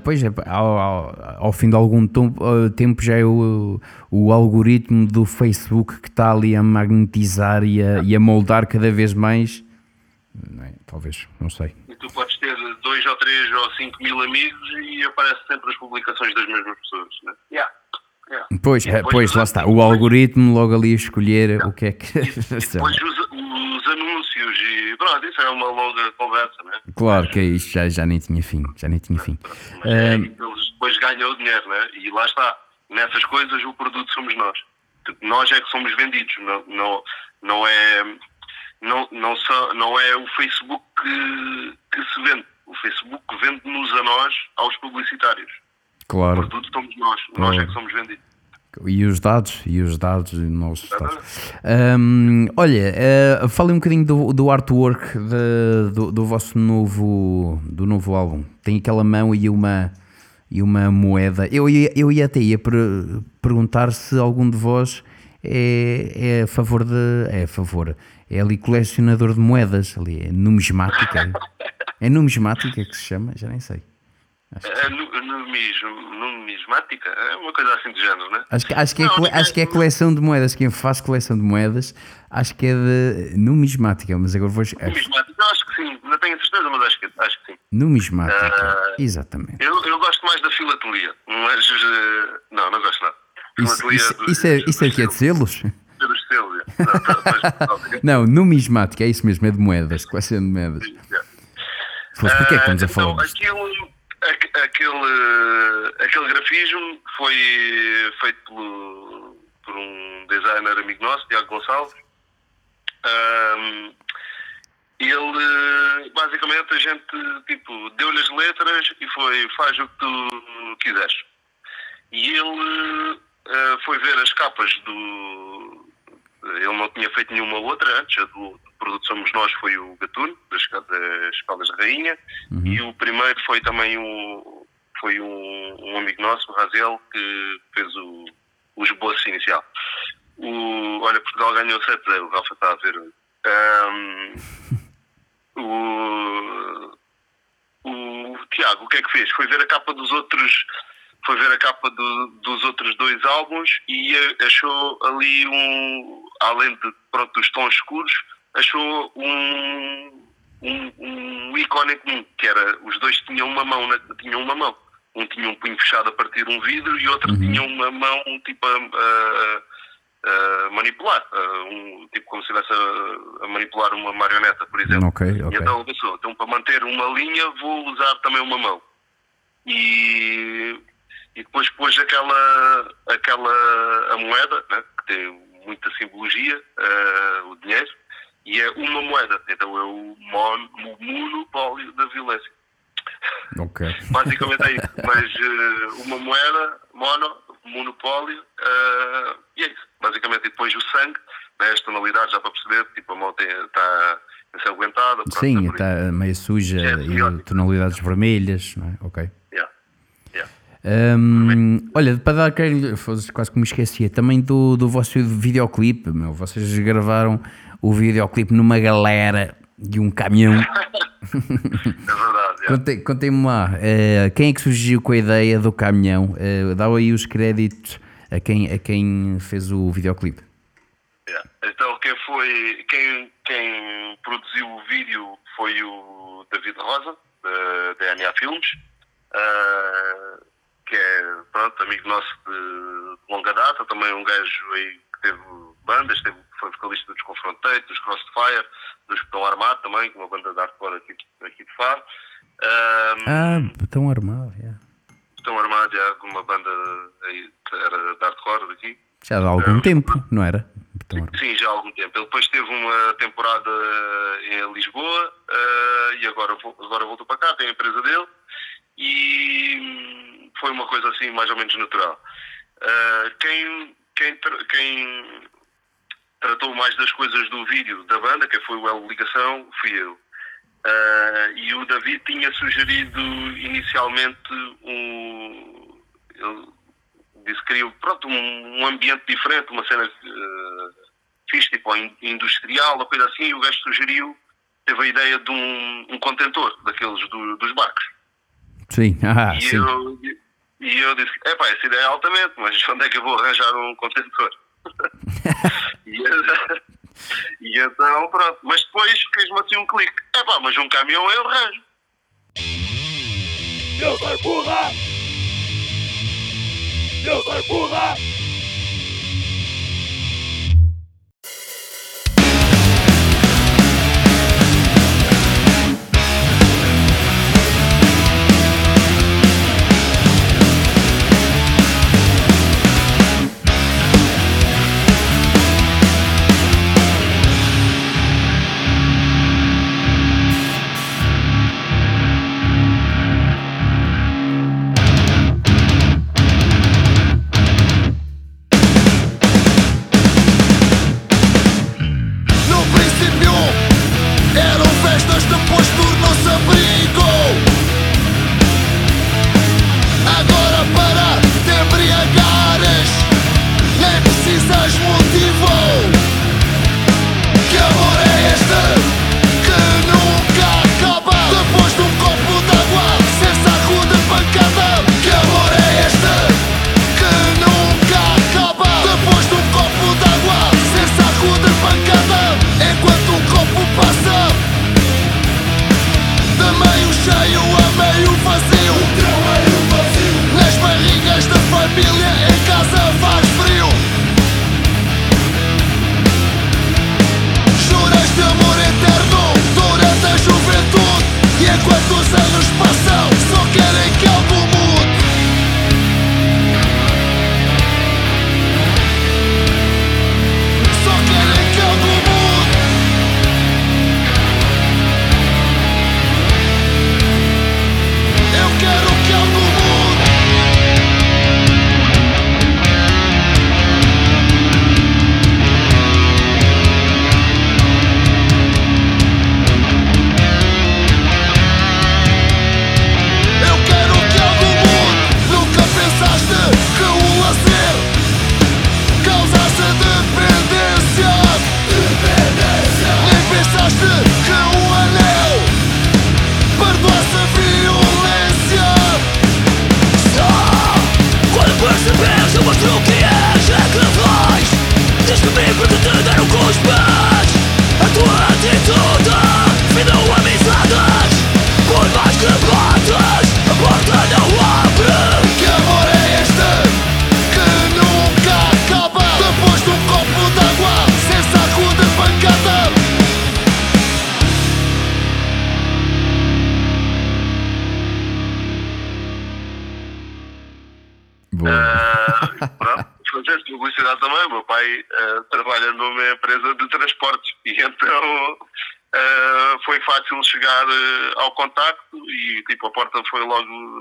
depois, é, ao, ao, ao fim de algum eh, tempo, já é o, o algoritmo do Facebook que está ali a magnetizar e a, e a moldar cada vez mais. É? Talvez, não sei. E tu podes ter dois ou três ou cinco mil amigos e aparecem sempre as publicações das mesmas pessoas, não é? Yeah. Yeah. Pois, eh, depois, pois, lá está, o algoritmo logo ali a escolher yeah. o que é que. E depois, usa, os anúncios e pronto, isso é uma longa conversa, não é? Claro que é isso, já, já nem tinha fim, já nem tinha fim. Uh... eles depois ganham o dinheiro, né? E lá está, nessas coisas o produto somos nós. Tipo, nós é que somos vendidos, não, não, não é não, não, só, não é o Facebook que, que se vende. O Facebook vende-nos a nós, aos publicitários. Claro. O produto somos nós, nós é que somos vendidos. E os dados, e os dados, e nossos dados. Hum, olha, eh, fale um bocadinho do, do artwork de- do, do vosso novo, do novo álbum. Tem aquela mão e uma, e uma moeda. Eu eu ia até ia per- perguntar se algum de vós é, é a favor de. É a favor. É ali colecionador de moedas, ali, é numismática. É numismática que se chama? Já nem sei. É, numis- numismática? É uma coisa assim de género, né? Acho que, acho, que é, Não, cole- ninguém- acho que é coleção de moedas. Quem faz coleção de moedas, acho que é de numismática, mas agora vou. Numismática, acho que sim. Não tenho certeza, mas acho que, acho que sim. Numismática, Ah. exatamente. Eu, eu gosto mais da filatelia, mas. eh, não, não gosto nada. Isso, Filatelia isso, dos- isso é, isso é que é de selos. selos? Dos selos, é. Não, numismática, é isso mesmo, é de moedas, coleção de moedas. Fosse, porquê é que estamos a Ah, falar então, aquilo, aquele, aquele grafismo foi feito pelo- por um designer amigo nosso, Tiago Gonçalves. Ahm, ele, basicamente, a gente tipo, deu-lhe as letras e foi, faz o que tu quiseres. E ele ah, foi ver as capas do. Ele não tinha feito nenhuma outra antes, a do produto Somos Nós foi o Gatuno, das, das Escalas da Rainha, e o primeiro foi também o, foi um, um amigo nosso, o Razel, que fez o, o esboço inicial. O, olha, Portugal ganhou 7-0, o Rafa está a ver. Ahm, o, o Tiago, o que é que fez? Foi ver a capa dos outros, foi ver a capa do- dos outros dois álbuns e achou ali um, além de pronto, dos tons escuros, achou um, um, um ícone comum, que era os dois tinham uma mão, tinham uma mão. Um tinha um punho fechado a partir de um vidro e outro tinha uma mão tipo a, a- a manipular, a- um, tipo como se estivesse a, a manipular uma marioneta, por exemplo. Ok, E ok. então pensou, então para manter uma linha vou usar também uma mão. E, e depois pôs aquela, aquela a moeda, né, que tem muita simbologia, eh, o dinheiro, e é uma moeda. Então é o, mon, o monopólio da violência. Ok. Basicamente é isso. Mas eh, uma moeda, mono, monopólio, eh, e é isso. Basicamente, e depois o sangue, né, as tonalidades, já para perceber, tipo, a mão está ensanguentada. Sim, está meio suja É, e tonalidades vermelhas, não é? Ok. Hum, olha, para dar foda-se, Quase que me esquecia. Também do, do vosso videoclipe, meu. Vocês gravaram o videoclipe numa galera de um caminhão. É verdade. Contem- Contem-me lá, eh, quem é que surgiu com a ideia do caminhão? Eh, dá aí os créditos a quem, a quem fez o videoclipe. Yeah. Então quem foi quem, quem produziu o vídeo foi o David Rosa, da DNA Filmes, ah, que é pronto, amigo nosso de, longa data, também um gajo aí que teve bandas, teve, foi vocalista dos Confrontate, dos Crossfire, dos que estão armados também, é uma banda de hardcore aqui, aqui de Faro. Ah, Ah, tão armado, yeah. Estão armados já com uma banda aí, que era de hardcore daqui. já há algum tempo, não era? Tão armado. Sim, já há algum tempo. Ele depois teve uma temporada em Lisboa eh, e agora, agora voltou para cá, tem a empresa dele e foi uma coisa assim mais ou menos natural. Eh, quem, quem, tra- quem tratou mais das coisas do vídeo da banda, que foi o El Ligação, fui eu. Eh, e o David tinha sugerido inicialmente um. Ele disse que queria pronto, um, um ambiente diferente, uma cena uh, fixe, tipo in- industrial, uma coisa assim, e o gajo sugeriu, teve a ideia de um, um contentor, daqueles do- dos barcos. Sim, ah, e, sim. eu, e eu disse, epá, essa ideia é altamente, mas onde é que eu vou arranjar um contentor? e, e então, pronto. Mas depois fez-me assim um clique. Epá, mas um caminhão eu arranjo. Eu sou burra! Eu sou burra!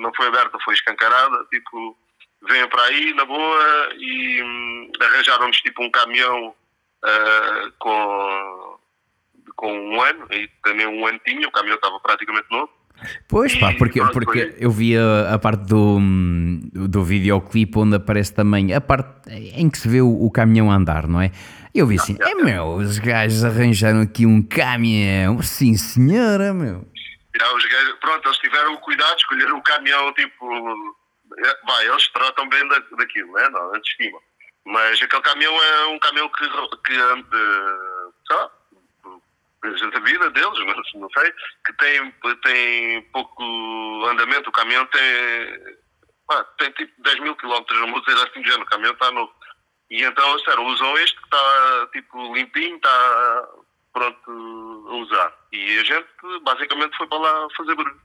Não foi aberta, foi escancarada, tipo venham para aí na boa e hum, arranjaram-nos tipo um caminhão ah, com, com um ano e também um ano tinha, o caminhão estava praticamente novo. Pois pá, porque, porque eu vi a, a parte do, do videoclipe onde aparece também a parte em que se vê o, o caminhão andar, não é? Eu vi assim, é meu, os gajos arranjaram aqui um caminhão, sim senhora, meu. Já, os pronto, eles tiveram o cuidado de escolher um caminhão tipo. é, Vai, eles tratam bem da, daquilo, né? Não, antes de cima. Mas aquele caminhão é um caminhão que, que anda, sei lá, da vida deles, não, não sei, que tem, tem pouco andamento. O caminhão tem, tem tipo 10 mil quilómetros, não vou dizer assim de género, o caminhão está novo. E então, sério, usam este que está tipo limpinho, está pronto a usar. E a gente basicamente foi para lá fazer barulho.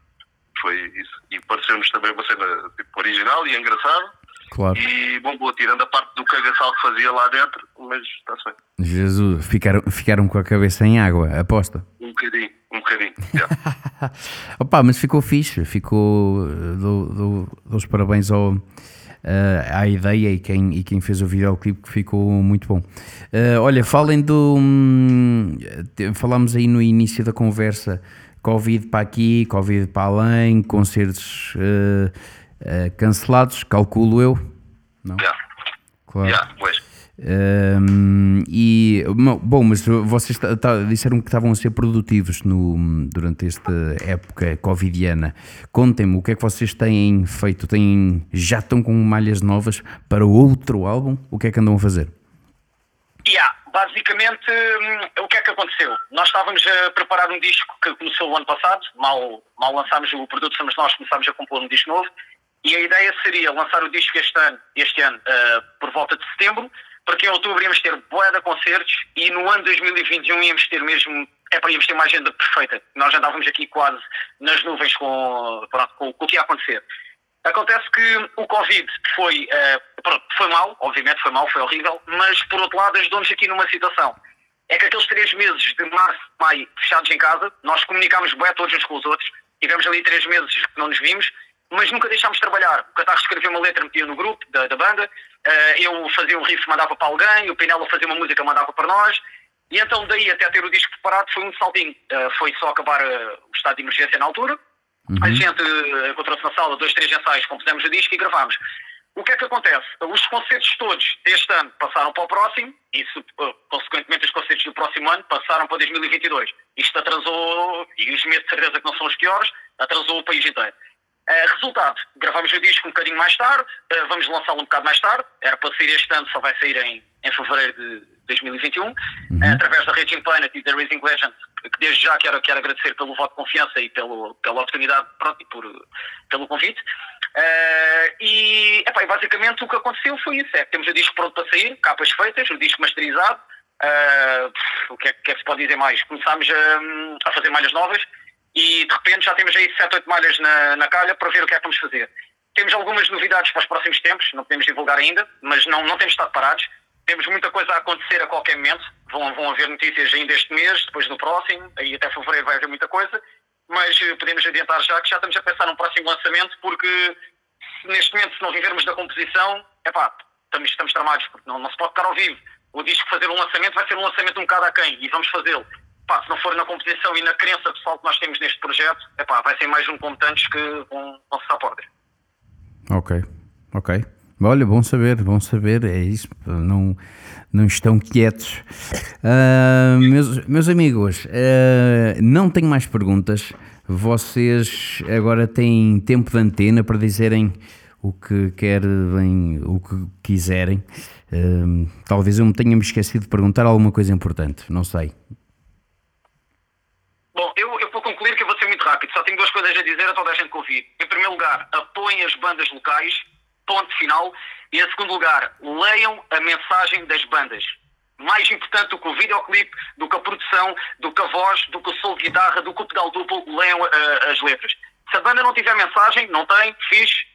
Foi isso. E pareceu-nos também uma cena tipo, original e engraçada. Claro. E bom, boa, tirando a parte do cagaçal que fazia lá dentro, mas está-se bem. Jesus, ficaram, ficaram com a cabeça em água, aposta. Um bocadinho, um bocadinho. já. Opa, mas ficou fixe, ficou. Dou, dou, dou os parabéns ao, eh, à ideia e quem, e quem fez o videoclipe que ficou muito bom. Eh, olha, falem do. hum, falámos aí no início da conversa: Covid para aqui, Covid para além, concertos eh, eh, cancelados, calculo eu. Não? Já, Claro. já, pois. Hum, e bom, mas vocês disseram que estavam a ser produtivos no, durante esta época covidiana. Contem-me o que é que vocês têm feito? Têm, já estão com malhas novas para outro álbum? O que é que andam a fazer? Yeah, basicamente, hum, o que é que aconteceu? Nós estávamos a preparar um disco que começou o ano passado, mal, mal lançámos o produto, somos nós, começámos a compor um disco novo, e a ideia seria lançar o disco este ano, este ano ah, por volta de setembro, porque em outubro íamos ter boa de concertos e no ano 2021 íamos ter mesmo, é para íamos ter uma agenda perfeita. Nós andávamos aqui quase nas nuvens com, pronto, com, com o que ia acontecer. Acontece que o Covid foi, eh, pronto, foi mal, obviamente foi mal, foi horrível, mas por outro lado ajudou-nos aqui numa situação. É que aqueles três meses de março, maio, fechados em casa, nós comunicámos bem todos uns com os outros, tivemos ali três meses que não nos vimos, mas nunca deixámos de trabalhar. O Catarro escrevia uma letra, metia no grupo da, da banda, eh, eu fazia um riff, mandava para alguém, o Pinela fazia uma música, mandava para nós, e então daí até ter o disco preparado foi um saltinho. Eh, foi só acabar eh, o estado de emergência na altura, a gente encontrou-se na sala, dois, três ensaios, compusemos o disco e gravámos. O que é que acontece? Os concertos todos deste ano passaram para o próximo e, consequentemente, os concertos do próximo ano passaram para 2022. Isto atrasou, e os meses de certeza que não são os piores, atrasou o país inteiro. Eh, resultado, gravamos o disco um bocadinho mais tarde, eh, vamos lançá-lo um bocado mais tarde, era para sair este ano, só vai sair em, em fevereiro de 2021, eh, através da Raging Planet e da Raising Legend, que desde já quero, quero agradecer pelo voto de confiança e pelo, pela oportunidade pronto, e por, pelo convite. E epá, basicamente o que aconteceu foi isso: é temos o disco pronto para sair, capas feitas, o disco masterizado. o que é, que é que se pode dizer mais? Começámos a, a fazer malhas novas e de repente já temos aí 7, 8 malhas na, na calha para ver o que é que vamos fazer. Temos algumas novidades para os próximos tempos, não podemos divulgar ainda, mas não, não temos estado parados. Temos muita coisa a acontecer a qualquer momento. Vão, vão haver notícias ainda este mês, depois no próximo, aí até fevereiro vai haver muita coisa. Mas eh, podemos adiantar já que já estamos a pensar num próximo lançamento, porque neste momento, se não vivermos da composição, epá, estamos, estamos tramados, porque não, não se pode ficar ao vivo. O disco fazer um lançamento vai ser um lançamento um bocado aquém, e vamos fazê-lo. Pá, se não for na composição e na crença pessoal que nós temos neste projeto, epá, vai ser mais um como que vão, vão cessar portas. Ok, ok. Olha, bom saber, bom saber, é isso, não, não estão quietos. Ah, meus, meus amigos, ah, não tenho mais perguntas. Vocês agora têm tempo de antena para dizerem o que querem, o que quiserem. Ah, talvez eu me tenha me esquecido de perguntar alguma coisa importante, não sei. Bom, eu, eu vou concluir que eu vou ser muito rápido. Só tenho duas coisas a dizer a toda a gente que ouvir. Em primeiro lugar, apoiem as bandas locais, ponto final. E em segundo lugar, leiam a mensagem das bandas. Mais importante do que o videoclipe, do que a produção, do que a voz, do que o solo de guitarra, do que o pedal duplo, leiam ah, as letras. Se a banda não tiver mensagem, não tem, fixe,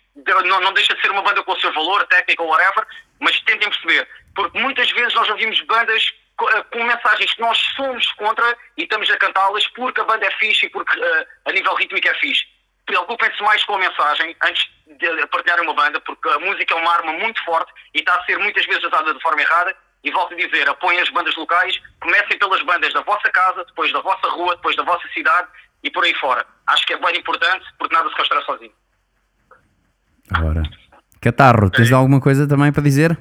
não, não deixa de ser uma banda com o seu valor, técnica ou whatever, mas tentem perceber, porque muitas vezes nós ouvimos bandas com mensagens que nós somos contra e estamos a cantá-las porque a banda é fixe e porque eh, a nível rítmico é fixe. Preocupem-se mais com a mensagem antes de partilharem uma banda, porque a música é uma arma muito forte e está a ser muitas vezes usada de forma errada. E volto a dizer, apoiem as bandas locais, comecem pelas bandas da vossa casa, depois da vossa rua, depois da vossa cidade e por aí fora. Acho que é bem importante, porque nada se constrói sozinho. Agora. Catarro, tens alguma coisa também para dizer?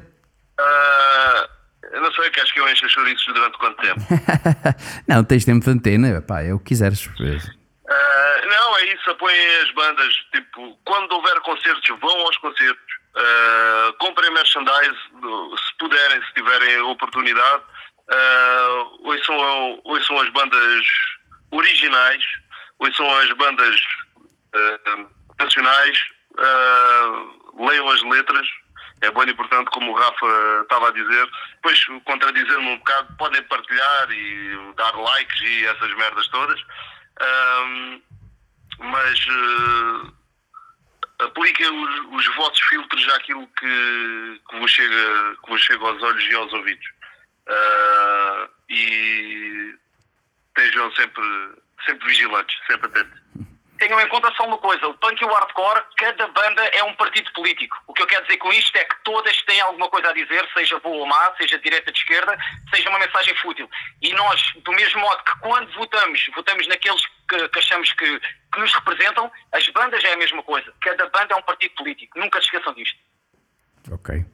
Ah, eu não sei, queres que eu encha chouriços durante quanto tempo? não, tens tempo de antena, pá, é o que quiseres. Ah, não, é isso, apoiem as bandas. Tipo, quando houver concertos, vão aos concertos. Ah, comprem merchandise, se puderem, se tiverem oportunidade. Ah, ouçam, ouçam as bandas originais, ouçam as bandas ah, nacionais, leiam as letras. É bem importante, como o Rafa estava a dizer. Depois, contradizer-me um bocado, podem partilhar e dar likes e essas merdas todas. Ahm, mas eh, apliquem os, os vossos filtros àquilo que, que, vos chega, que vos chega aos olhos e aos ouvidos. Ah, e estejam sempre, sempre vigilantes, sempre atentos. Tenham em conta só uma coisa, o punk e o hardcore, cada banda é um partido político. O que eu quero dizer com isto é que todas têm alguma coisa a dizer, seja boa ou má, seja de direita de esquerda, seja uma mensagem fútil. E nós, do mesmo modo que quando votamos, votamos naqueles que, que achamos que, que nos representam, as bandas é a mesma coisa. Cada banda é um partido político. Nunca se esqueçam disto. Ok.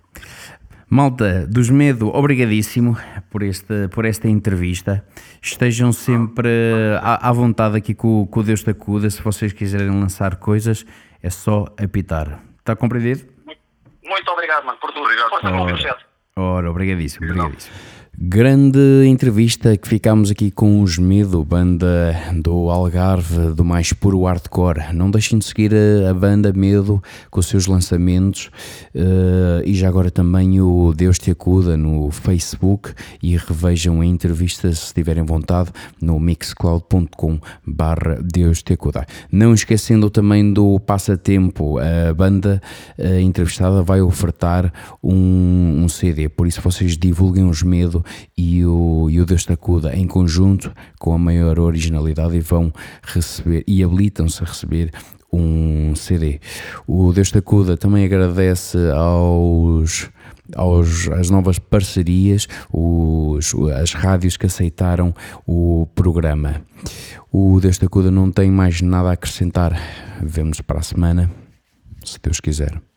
Malta, dos Medo, obrigadíssimo por, este, por esta entrevista. Estejam sempre à, à vontade aqui com, com o Deus da Cuda. Se vocês quiserem lançar coisas, é só apitar. Está compreendido? Muito obrigado, mano, por tudo. Obrigado. Força Ora. Ora, obrigadíssimo, obrigadíssimo. Grande entrevista que ficámos aqui com os Medo, banda do Algarve, do mais puro hardcore. Não deixem de seguir a, a banda Medo com os seus lançamentos eh, e já agora também o Deus Te Acuda no Facebook e revejam a entrevista se tiverem vontade no mixcloud.com barra Deus Te Acuda. Não esquecendo também do passatempo, a banda eh, entrevistada vai ofertar um, um CD, por isso vocês divulguem os Medo e o, e o Deus em conjunto com a maior originalidade e vão receber e habilitam-se a receber um CD. O Deus Te Acuda também agradece aos aos, às novas parcerias, os, as rádios que aceitaram o programa. O Deus Te Acuda não tem mais nada a acrescentar. Vemo-nos para a semana, se Deus quiser.